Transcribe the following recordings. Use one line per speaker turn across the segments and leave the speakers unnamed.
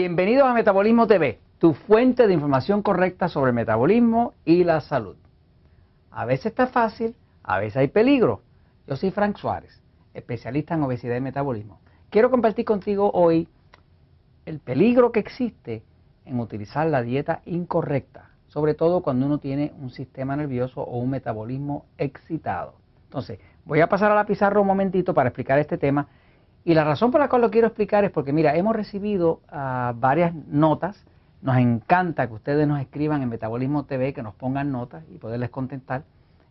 Bienvenidos a Metabolismo TV, tu fuente de información correcta sobre el metabolismo y la salud. A veces está fácil, a veces hay peligro. Yo soy Frank Suárez, especialista en obesidad y metabolismo. Quiero compartir contigo hoy el peligro que existe en utilizar la dieta incorrecta, sobre todo cuando uno tiene un sistema nervioso o un metabolismo excitado. Entonces, voy a pasar a la pizarra un momentito para explicar este tema y la razón por la cual lo quiero explicar es porque, mira, hemos recibido uh, varias notas. Nos encanta que ustedes nos escriban en Metabolismo TV, que nos pongan notas y poderles contestar.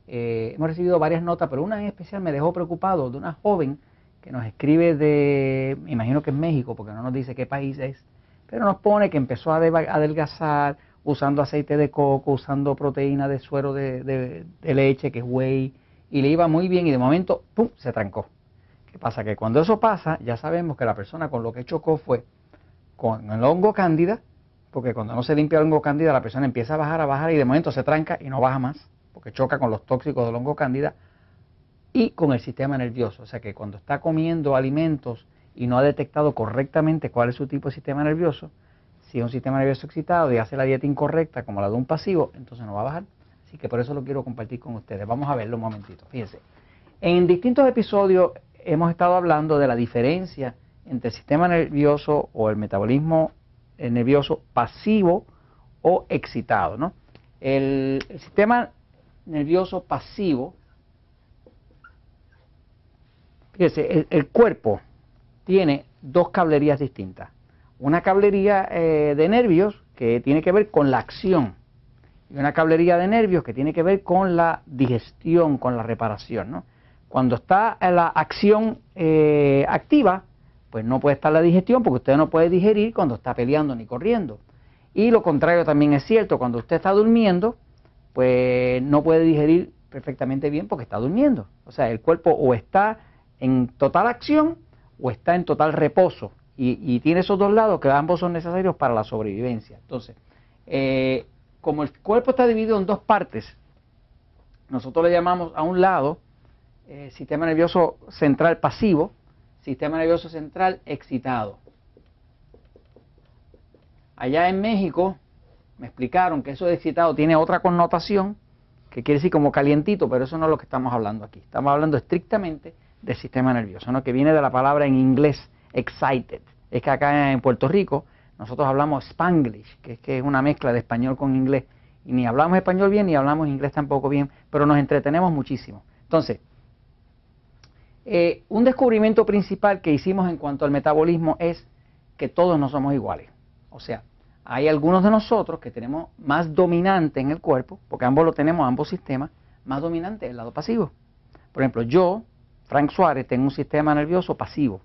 Eh, hemos recibido varias notas, pero una en especial me dejó preocupado de una joven que nos escribe de, me imagino que es México, porque no nos dice qué país es, pero nos pone que empezó a adelgazar usando aceite de coco, usando proteína de suero de, de, de leche, que es whey, y le iba muy bien y de momento, ¡pum!, se trancó pasa? Que cuando eso pasa, ya sabemos que la persona con lo que chocó fue con el hongo cándida, porque cuando no se limpia el hongo cándida, la persona empieza a bajar, a bajar y de momento se tranca y no baja más, porque choca con los tóxicos del hongo cándida y con el sistema nervioso. O sea que cuando está comiendo alimentos y no ha detectado correctamente cuál es su tipo de sistema nervioso, si es un sistema nervioso excitado y hace la dieta incorrecta como la de un pasivo, entonces no va a bajar. Así que por eso lo quiero compartir con ustedes. Vamos a verlo un momentito. Fíjense. En distintos episodios hemos estado hablando de la diferencia entre el sistema nervioso o el metabolismo eh, nervioso pasivo o excitado. ¿no? El, sistema nervioso pasivo, fíjese, el, cuerpo tiene dos cablerías distintas. Una cablería eh, de nervios que tiene que ver con la acción y una cablería de nervios que tiene que ver con la digestión, con la reparación. ¿no? Cuando está la acción eh, activa, pues no puede estar la digestión porque usted no puede digerir cuando está peleando ni corriendo. Y lo contrario también es cierto, cuando usted está durmiendo, pues no puede digerir perfectamente bien porque está durmiendo. O sea, el cuerpo o está en total acción o está en total reposo. Y, tiene esos dos lados que ambos son necesarios para la sobrevivencia. Entonces, eh, como el cuerpo está dividido en dos partes, nosotros le llamamos a un lado eh, sistema nervioso central pasivo, sistema nervioso central excitado. Allá en México me explicaron que eso de excitado tiene otra connotación, que quiere decir como calientito, pero eso no es lo que estamos hablando aquí. Estamos hablando estrictamente del sistema nervioso, ¿no? que viene de la palabra en inglés excited. Es que acá en Puerto Rico nosotros hablamos spanglish, que es, que es una mezcla de español con inglés. Y ni hablamos español bien ni hablamos inglés tampoco bien, pero nos entretenemos muchísimo. Entonces, eh, un descubrimiento principal que hicimos en cuanto al metabolismo es que todos no somos iguales. O sea, hay algunos de nosotros que tenemos más dominante en el cuerpo, porque ambos lo tenemos, ambos sistemas, más dominante el lado pasivo. Por ejemplo, yo, Frank Suárez, tengo un sistema nervioso pasivo.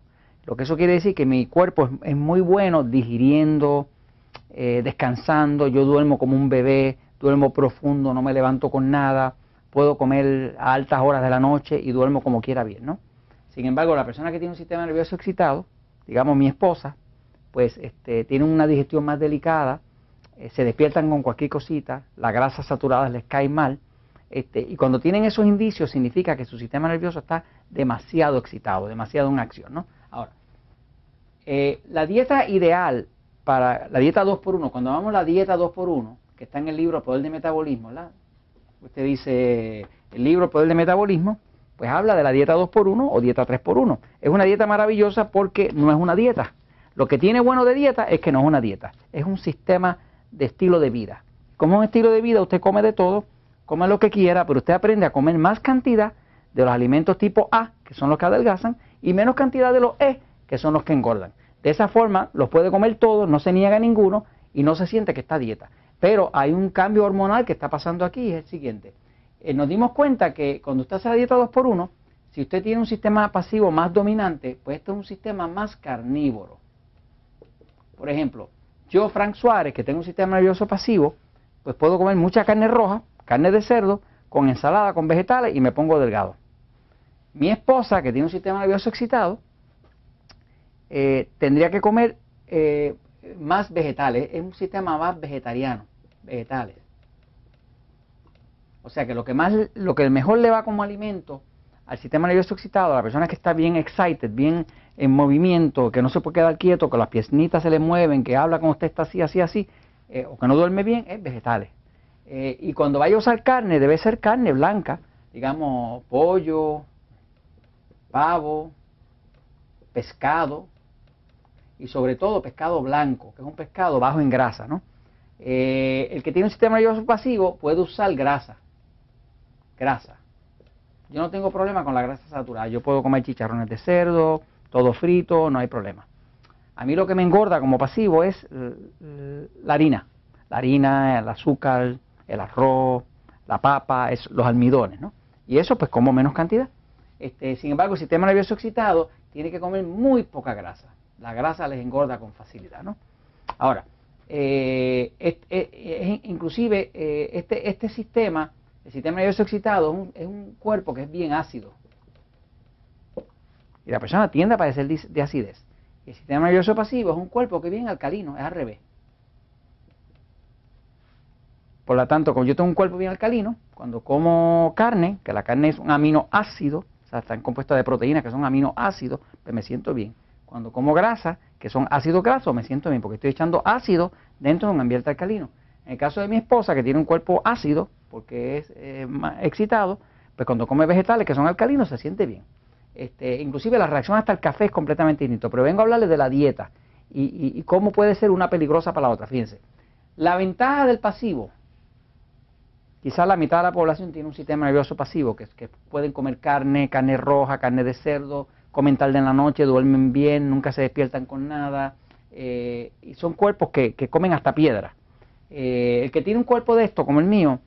Lo que eso quiere decir que mi cuerpo es, muy bueno digiriendo, eh, descansando, yo duermo como un bebé, duermo profundo, no me levanto con nada, puedo comer a altas horas de la noche y duermo como quiera bien, ¿no? Sin embargo, la persona que tiene un sistema nervioso excitado, digamos mi esposa, pues este, tiene una digestión más delicada, eh, se despiertan con cualquier cosita, las grasas saturadas les caen mal, este, y cuando tienen esos indicios significa que su sistema nervioso está demasiado excitado, demasiado en acción. ¿no? Ahora, eh, la dieta ideal para la dieta 2x1, cuando vamos a la dieta 2x1, que está en el libro Poder de Metabolismo, usted dice el libro Poder de Metabolismo, pues habla de la dieta 2x1 o dieta 3x1. Es una dieta maravillosa porque no es una dieta. Lo que tiene bueno de dieta es que no es una dieta, es un sistema de estilo de vida. Como un estilo de vida, usted come de todo, come lo que quiera, pero usted aprende a comer más cantidad de los alimentos tipo A, que son los que adelgazan, y menos cantidad de los E, que son los que engordan. De esa forma los puede comer todos, no se niega ninguno y no se siente que está dieta. Pero hay un cambio hormonal que está pasando aquí, es el siguiente. Eh, nos dimos cuenta que cuando usted hace la dieta 2x1, si usted tiene un sistema pasivo más dominante, pues este es un sistema más carnívoro. Por ejemplo, yo, Frank Suárez, que tengo un sistema nervioso pasivo, pues puedo comer mucha carne roja, carne de cerdo, con ensalada, con vegetales y me pongo delgado. Mi esposa, que tiene un sistema nervioso excitado, eh, tendría que comer eh, más vegetales, es un sistema más vegetariano, vegetales. O sea que lo que más, lo que mejor le va como alimento al sistema nervioso excitado, a la persona que está bien excited, bien en movimiento, que no se puede quedar quieto, que las pieznitas se le mueven, que habla como usted está así, así, así, eh, o que no duerme bien, es vegetales. Eh, y cuando vaya a usar carne, debe ser carne blanca, digamos pollo, pavo, pescado, y sobre todo pescado blanco, que es un pescado bajo en grasa, ¿no? Eh, el que tiene un sistema nervioso pasivo puede usar grasa, grasa. Yo no tengo problema con la grasa saturada, yo puedo comer chicharrones de cerdo, todo frito, no hay problema. A mí lo que me engorda como pasivo es la harina, la harina, el azúcar, el arroz, la papa, los almidones, ¿no? Y eso pues como menos cantidad. Este, sin embargo, el sistema nervioso excitado tiene que comer muy poca grasa. La grasa les engorda con facilidad, ¿no? Ahora, eh, inclusive eh, este, este sistema, el sistema nervioso excitado, es un cuerpo que es bien ácido. Y la persona tiende a padecer de acidez. El sistema nervioso pasivo es un cuerpo que viene alcalino, es al revés. Por lo tanto, como yo tengo un cuerpo bien alcalino, cuando como carne, que la carne es un aminoácido, o sea, está compuesta de proteínas que son aminoácidos, pues me siento bien. Cuando como grasa, que son ácidos grasos, me siento bien, porque estoy echando ácido dentro de un ambiente alcalino. En el caso de mi esposa, que tiene un cuerpo ácido, porque es eh, excitado, pues cuando come vegetales que son alcalinos, se siente bien. Este, inclusive la reacción hasta el café es completamente distinto. Pero vengo a hablarles de la dieta y, cómo puede ser una peligrosa para la otra. Fíjense, la ventaja del pasivo, quizás la mitad de la población tiene un sistema nervioso pasivo, que, que pueden comer carne, carne roja, carne de cerdo, comen tarde en la noche, duermen bien, nunca se despiertan con nada, eh, y son cuerpos que, comen hasta piedra. Eh, el que tiene un cuerpo de esto, como el mío,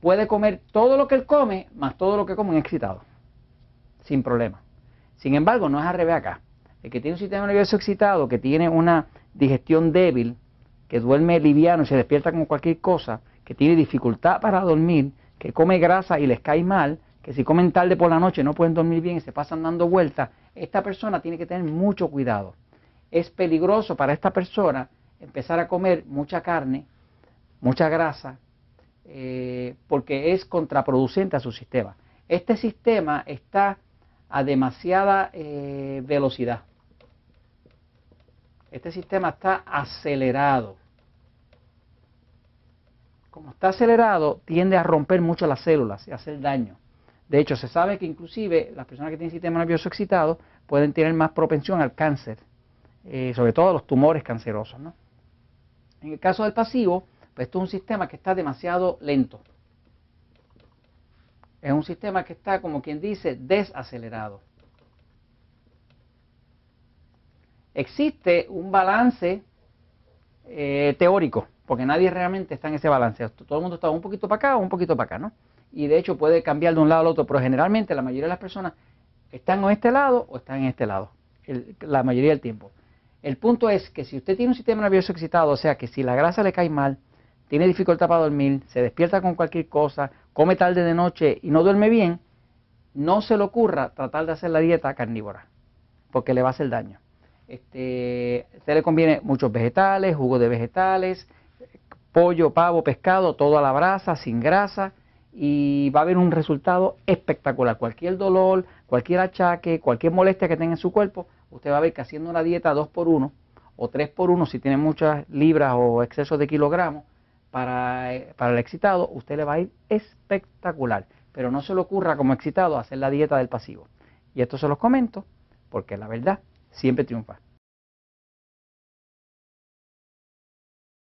puede comer todo lo que él come, más todo lo que come excitado sin problema. Sin embargo, no es al revés acá. El que tiene un sistema nervioso excitado, que tiene una digestión débil, que duerme liviano y se despierta con cualquier cosa, que tiene dificultad para dormir, que come grasa y les cae mal, que si comen tarde por la noche no pueden dormir bien y se pasan dando vueltas, esta persona tiene que tener mucho cuidado. Es peligroso para esta persona empezar a comer mucha carne, mucha grasa, eh, porque es contraproducente a su sistema. Este sistema está a demasiada eh, velocidad. Este sistema está acelerado. Como está acelerado, tiende a romper mucho las células y hacer daño. De hecho, se sabe que inclusive las personas que tienen sistema nervioso excitado pueden tener más propensión al cáncer, eh, sobre todo a los tumores cancerosos. En el caso del pasivo, pues esto es un sistema que está demasiado lento es un sistema que está, como quien dice, desacelerado. Existe un balance eh, teórico, porque nadie realmente está en ese balance. Todo el mundo está un poquito para acá o un poquito para acá, ¿no? Y de hecho puede cambiar de un lado al otro, pero generalmente la mayoría de las personas están en este lado o están en este lado, la mayoría del tiempo. El punto es que si usted tiene un sistema nervioso excitado, o sea que si la grasa le cae mal, tiene dificultad para dormir, se despierta con cualquier cosa, come tarde de noche y no duerme bien, no se le ocurra tratar de hacer la dieta carnívora, porque le va a hacer daño. Este, usted le conviene muchos vegetales, jugo de vegetales, pollo, pavo, pescado, todo a la brasa, sin grasa, y va a haber un resultado espectacular. Cualquier dolor, cualquier achaque, cualquier molestia que tenga en su cuerpo, usted va a ver que haciendo una dieta 2 por 1 o 3 por 1 si tiene muchas libras o exceso de kilogramos, para, para el excitado, usted le va a ir espectacular. Pero no se le ocurra como excitado hacer la dieta del pasivo. Y esto se los comento porque la verdad siempre triunfa.